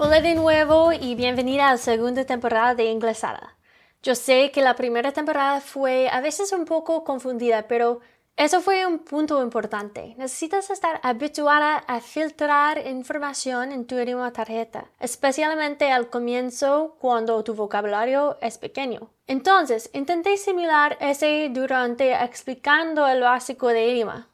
Hola de nuevo y bienvenida a la segunda temporada de Inglesada. Yo sé que la primera temporada fue a veces un poco confundida, pero eso fue un punto importante. Necesitas estar habituada a filtrar información en tu idioma tarjeta, especialmente al comienzo cuando tu vocabulario es pequeño. Entonces, intenté simular ese durante explicando el básico de idioma.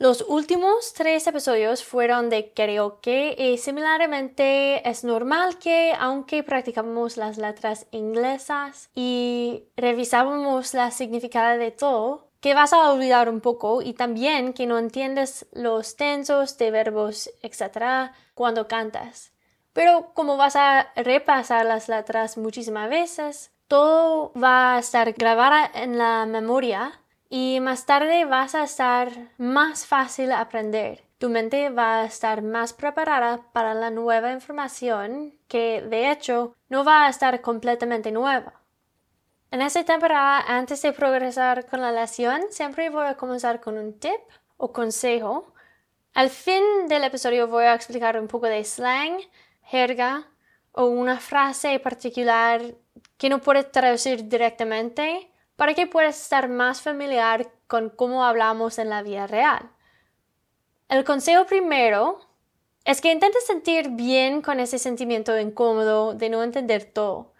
Los últimos tres episodios fueron de karaoke y similarmente es normal que aunque practicamos las letras inglesas y revisábamos la significado de todo, que vas a olvidar un poco y también que no entiendes los tensos de verbos, etc. cuando cantas. Pero como vas a repasar las letras muchísimas veces, todo va a estar grabado en la memoria y más tarde vas a estar más fácil aprender. Tu mente va a estar más preparada para la nueva información que de hecho no va a estar completamente nueva. En esta temporada, antes de progresar con la lección, siempre voy a comenzar con un tip o consejo. Al fin del episodio voy a explicar un poco de slang, jerga o una frase particular que no puedes traducir directamente para que puedas estar más familiar con cómo hablamos en la vida real. El consejo primero es que intentes sentir bien con ese sentimiento incómodo de no entender todo,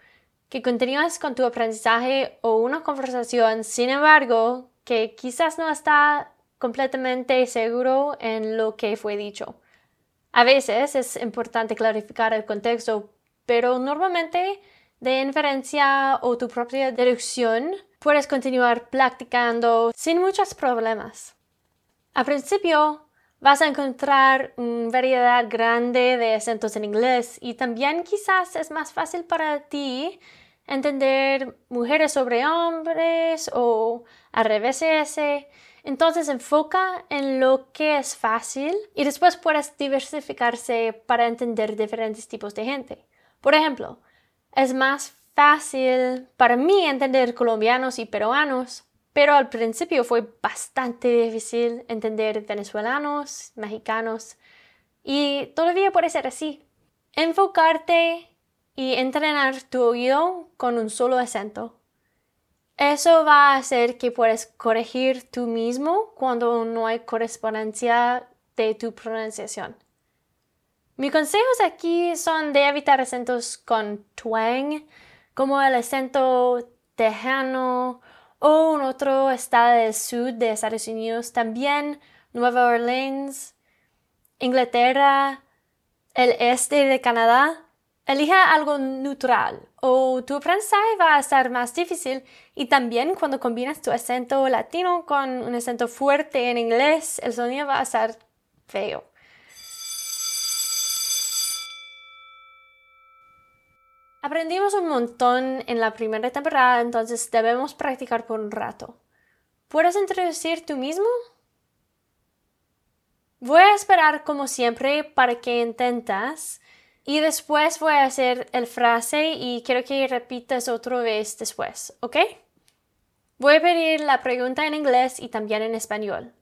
que continúes con tu aprendizaje o una conversación, sin embargo, que quizás no está completamente seguro en lo que fue dicho. A veces es importante clarificar el contexto, pero normalmente de inferencia o tu propia deducción puedes continuar practicando sin muchos problemas. Al principio vas a encontrar una variedad grande de acentos en inglés y también quizás es más fácil para ti entender mujeres sobre hombres o al revés ese. Entonces enfoca en lo que es fácil y después puedes diversificarse para entender diferentes tipos de gente. Por ejemplo, es más fácil para mí entender colombianos y peruanos, pero al principio fue bastante difícil entender venezolanos, mexicanos, y todavía puede ser así. Enfocarte y entrenar tu oído con un solo acento. Eso va a hacer que puedas corregir tú mismo cuando no hay correspondencia de tu pronunciación. Mis consejos aquí son de evitar acentos con twang, como el acento tejano o un otro estado del sur de Estados Unidos, también Nueva Orleans, Inglaterra, el este de Canadá. Elija algo neutral o tu aprendizaje va a ser más difícil y también cuando combinas tu acento latino con un acento fuerte en inglés, el sonido va a ser feo. Aprendimos un montón en la primera temporada, entonces debemos practicar por un rato. ¿Puedes introducir tú mismo? Voy a esperar como siempre para que intentas y después voy a hacer el frase y quiero que repitas otra vez después, ¿ok? Voy a pedir la pregunta en inglés y también en español.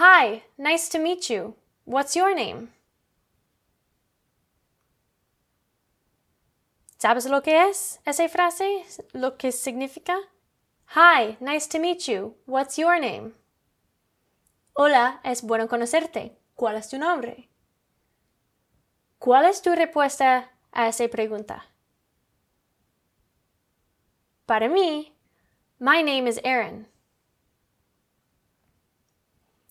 Hi, nice to meet you. What's your name? ¿Sabes lo que es esa frase? ¿Lo que significa? Hi, nice to meet you. What's your name? Hola, es bueno conocerte. ¿Cuál es tu nombre? ¿Cuál es tu respuesta a esa pregunta? Para mí, my name is Aaron.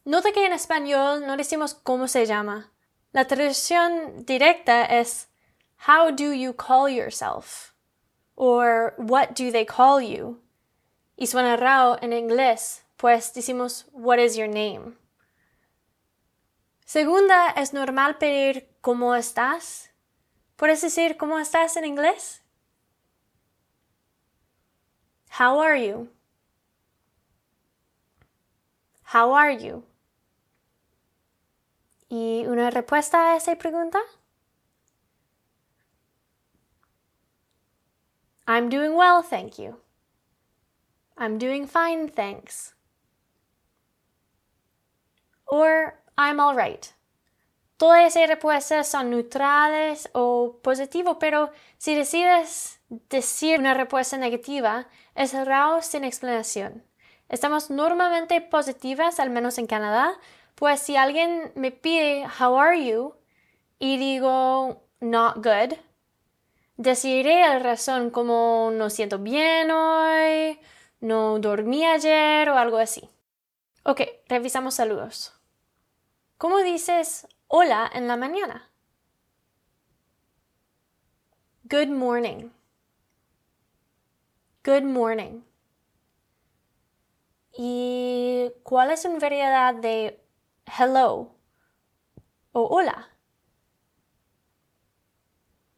Nota que en español no decimos cómo se llama. La traducción directa es How do you call yourself? Or what do they call you? Y suena raro en inglés, pues decimos What is your name? Segunda, es normal pedir ¿Cómo estás? ¿Puedes decir ¿Cómo estás en inglés? How are you? How are you? ¿Y una respuesta a esa pregunta? I'm doing well, thank you. I'm doing fine, thanks. Or I'm all right. todas esas respuestas son neutrales o positivas, pero si decides decir una respuesta negativa, es raro sin explanación. Estamos normalmente positivas, al menos en Canadá, pues si alguien me pide How are you? y digo Not good, deciré la razón como no siento bien hoy, no dormí ayer o algo así. Ok, revisamos saludos. ¿Cómo dices hola en la mañana? Good morning. Good morning. ¿Y cuál es una variedad de hello o hola?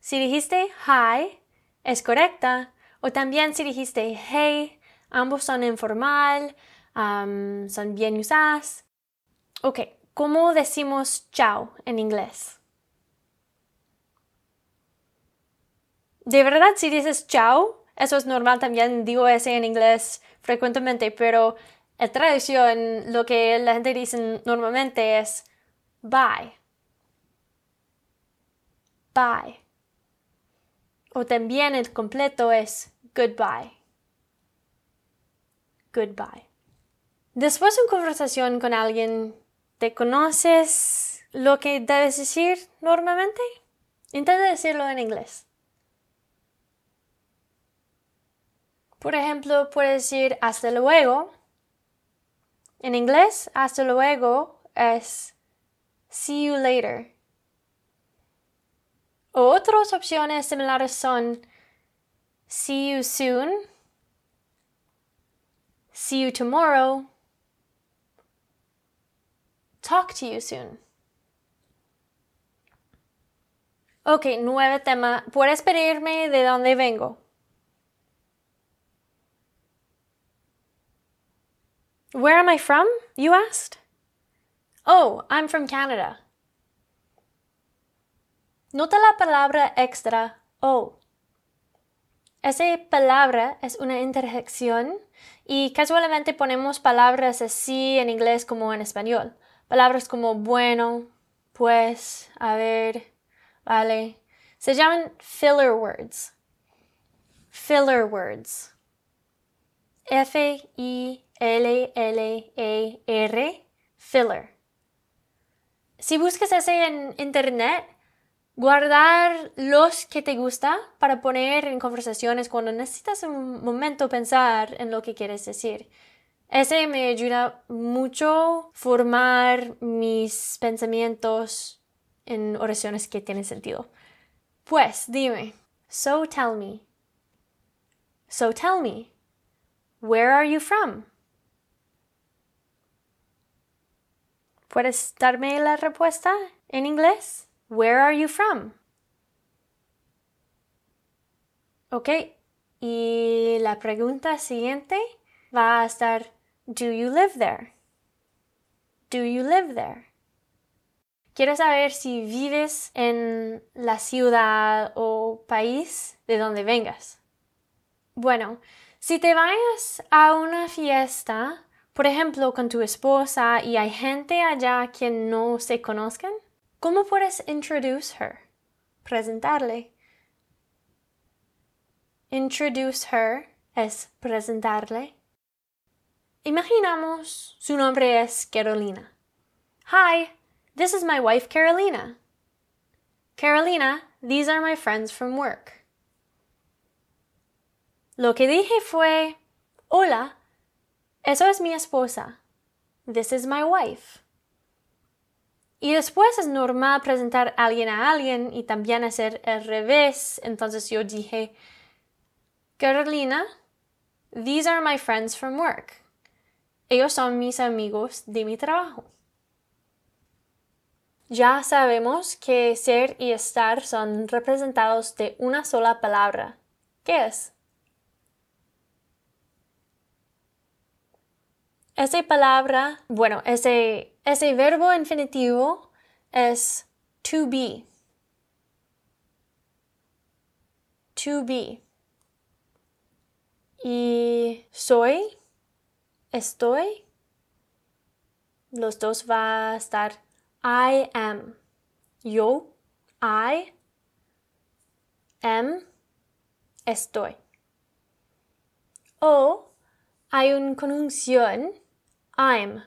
Si dijiste hi, es correcta. O también si dijiste hey, ambos son informal, son bien usadas. Ok, ¿cómo decimos chao en inglés? De verdad, si dices chao, eso es normal también, digo ese en inglés frecuentemente, pero en tradición lo que la gente dice normalmente es bye. Bye. O también el completo es goodbye. Goodbye. Después de una conversación con alguien, ¿te conoces lo que debes decir normalmente? Intenta decirlo en inglés. Por ejemplo, puedes decir hasta luego. En inglés, hasta luego es see you later. Otras opciones similares son see you soon, see you tomorrow, talk to you soon. Ok, nuevo tema. ¿Puedes pedirme de dónde vengo? Where am I from? You asked. Oh, I'm from Canada. Nota la palabra extra o. Esa palabra es una interjección y casualmente ponemos palabras así en inglés como en español. Palabras como bueno, pues, a ver, vale. Se llaman filler words. Filler words. F-I-L-L-E-R. Filler. Si buscas ese en internet, guardar los que te gusta para poner en conversaciones cuando necesitas un momento pensar en lo que quieres decir. Ese me ayuda mucho formar mis pensamientos en oraciones que tienen sentido. Pues dime, so tell me. So tell me, where are you from? ¿Puedes darme la respuesta en inglés? Where are you from? Ok, y la pregunta siguiente va a estar Do you live there? Do you live there? Quiero saber si vives en la ciudad o país de donde vengas. Bueno, si te vayas a una fiesta, por ejemplo, con tu esposa y hay gente allá que no se conozcan, ¿cómo puedes introduce her? Presentarle. Introduce her es presentarle. Imaginamos su nombre es Carolina. Hi, this is my wife Carolina. Carolina, these are my friends from work. Lo que dije fue, hola, eso es mi esposa. This is my wife. Y después es normal presentar a alguien a alguien y también hacer el revés. Entonces yo dije, Carolina, these are my friends from work. Ellos son mis amigos de mi trabajo. Ya sabemos que ser y estar son representados de una sola palabra. ¿Qué es? Esa palabra, bueno, ese, ese verbo infinitivo es to be. To be. Y soy estoy, los dos va a estar I am. Yo, I, am, estoy. O hay una conjunción I'm.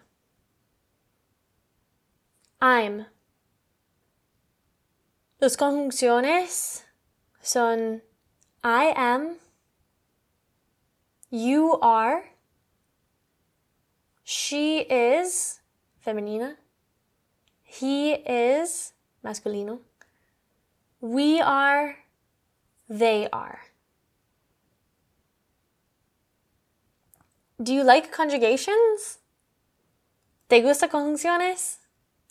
I'm. Las conjunciones son I am, you are, she is, femenina, he is, masculino, we are, they are. Do you like conjugations? ¿Te gusta conjunciones?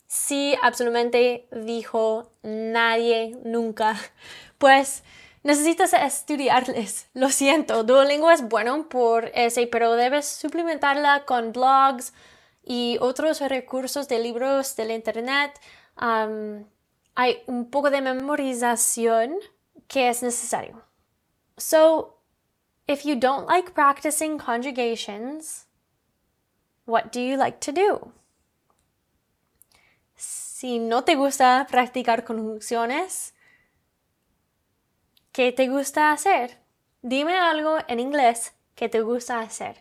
Sí, absolutamente, dijo nadie nunca. Pues necesitas estudiarles. Lo siento, Duolingo es bueno por ese, pero debes suplementarla con blogs y otros recursos de libros del internet. hay un poco de memorización que es necesario. So, if you don't like practicing conjugations, what do you like to do? Si no te gusta practicar conjunciones, ¿qué te gusta hacer? Dime algo en inglés que te gusta hacer.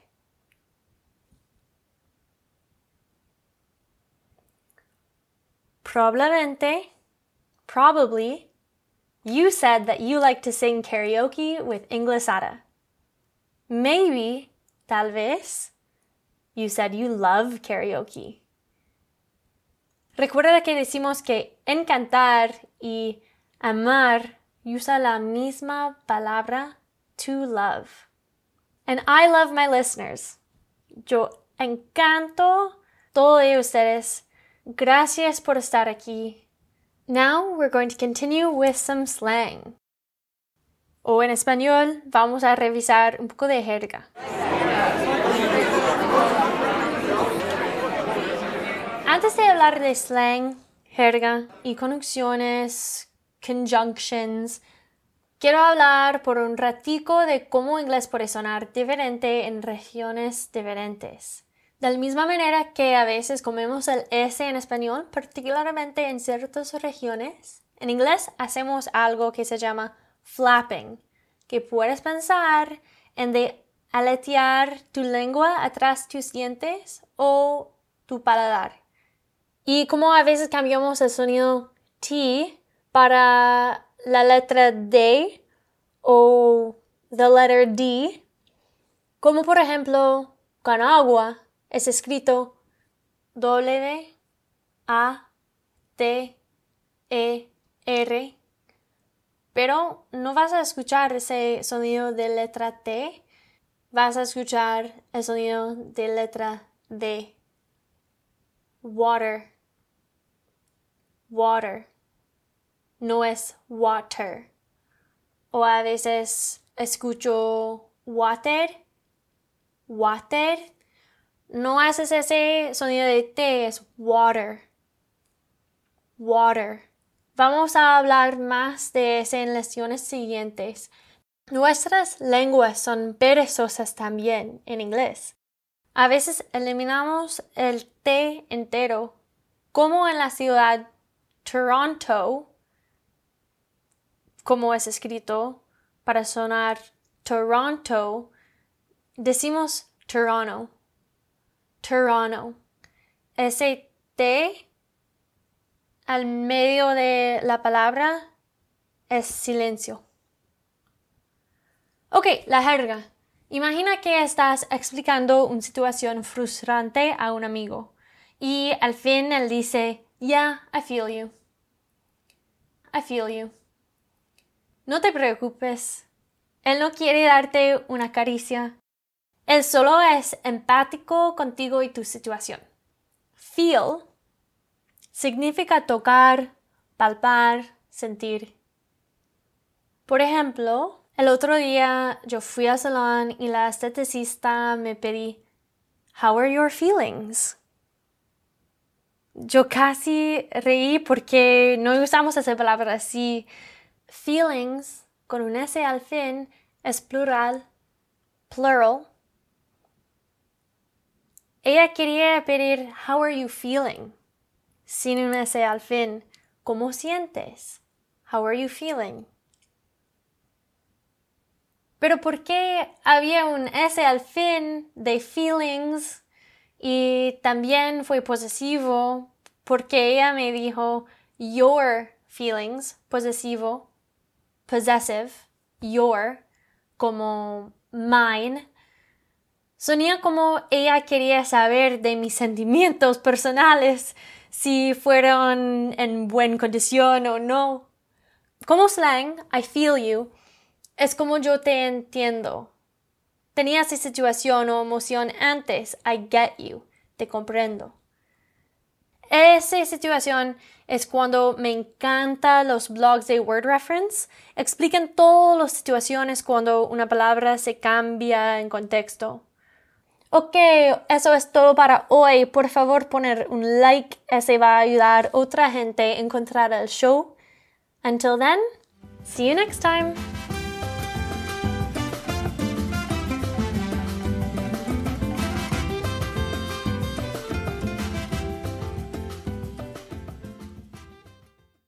Probablemente, probably, you said that you like to sing karaoke with Inglesada. Maybe, tal vez, you said you love karaoke. Recuerda que decimos que encantar y amar usa la misma palabra to love. And I love my listeners. Yo encanto todos ustedes. Gracias por estar aquí. Now we're going to continue with some slang. O en español, vamos a revisar un poco de jerga. Antes de hablar de slang, jerga y conjunciones, conjunctions, quiero hablar por un ratico de cómo inglés puede sonar diferente en regiones diferentes. De la misma manera que a veces comemos el S en español, particularmente en ciertas regiones, en inglés hacemos algo que se llama flapping, que puedes pensar en de aletear tu lengua atrás tus dientes o tu paladar. Y como a veces cambiamos el sonido T para la letra D o the letter D, como por ejemplo con agua es escrito W A T E R, pero no vas a escuchar ese sonido de letra T, vas a escuchar el sonido de letra D. Water water, no es water. O a veces escucho water, water. No haces ese sonido de T, es water, water. Vamos a hablar más de eso en lecciones siguientes. Nuestras lenguas son perezosas también en inglés. A veces eliminamos el T entero, como en la ciudad Toronto, como es escrito, para sonar Toronto, decimos Toronto. Toronto. Ese T al medio de la palabra es silencio. Ok, la jerga. Imagina que estás explicando una situación frustrante a un amigo y al fin él dice, Yeah, I feel you. I feel you. No te preocupes. Él no quiere darte una caricia. Él solo es empático contigo y tu situación. Feel significa tocar, palpar, sentir. Por ejemplo, el otro día yo fui al salón y la esteticista me pedí, How are your feelings? Yo casi reí porque no usamos esa palabra así. Feelings, con un S al fin, es plural, plural. Ella quería pedir How are you feeling? sin un S al fin, ¿Cómo sientes? How are you feeling? Pero ¿por qué había un S al fin de feelings y también fue posesivo? Porque ella me dijo your feelings, posesivo, possessive, your, como mine. Sonía como ella quería saber de mis sentimientos personales, si fueron en buena condición o no. Como slang, I feel you, es como yo te entiendo. Tenía esa situación o emoción antes, I get you, te comprendo. Esa situación es cuando me encantan los blogs de Word Reference. Explican todas las situaciones cuando una palabra se cambia en contexto. Ok, eso es todo para hoy. Por favor, poner un like. Ese va a ayudar a otra gente a encontrar el show. Until then, see you next time.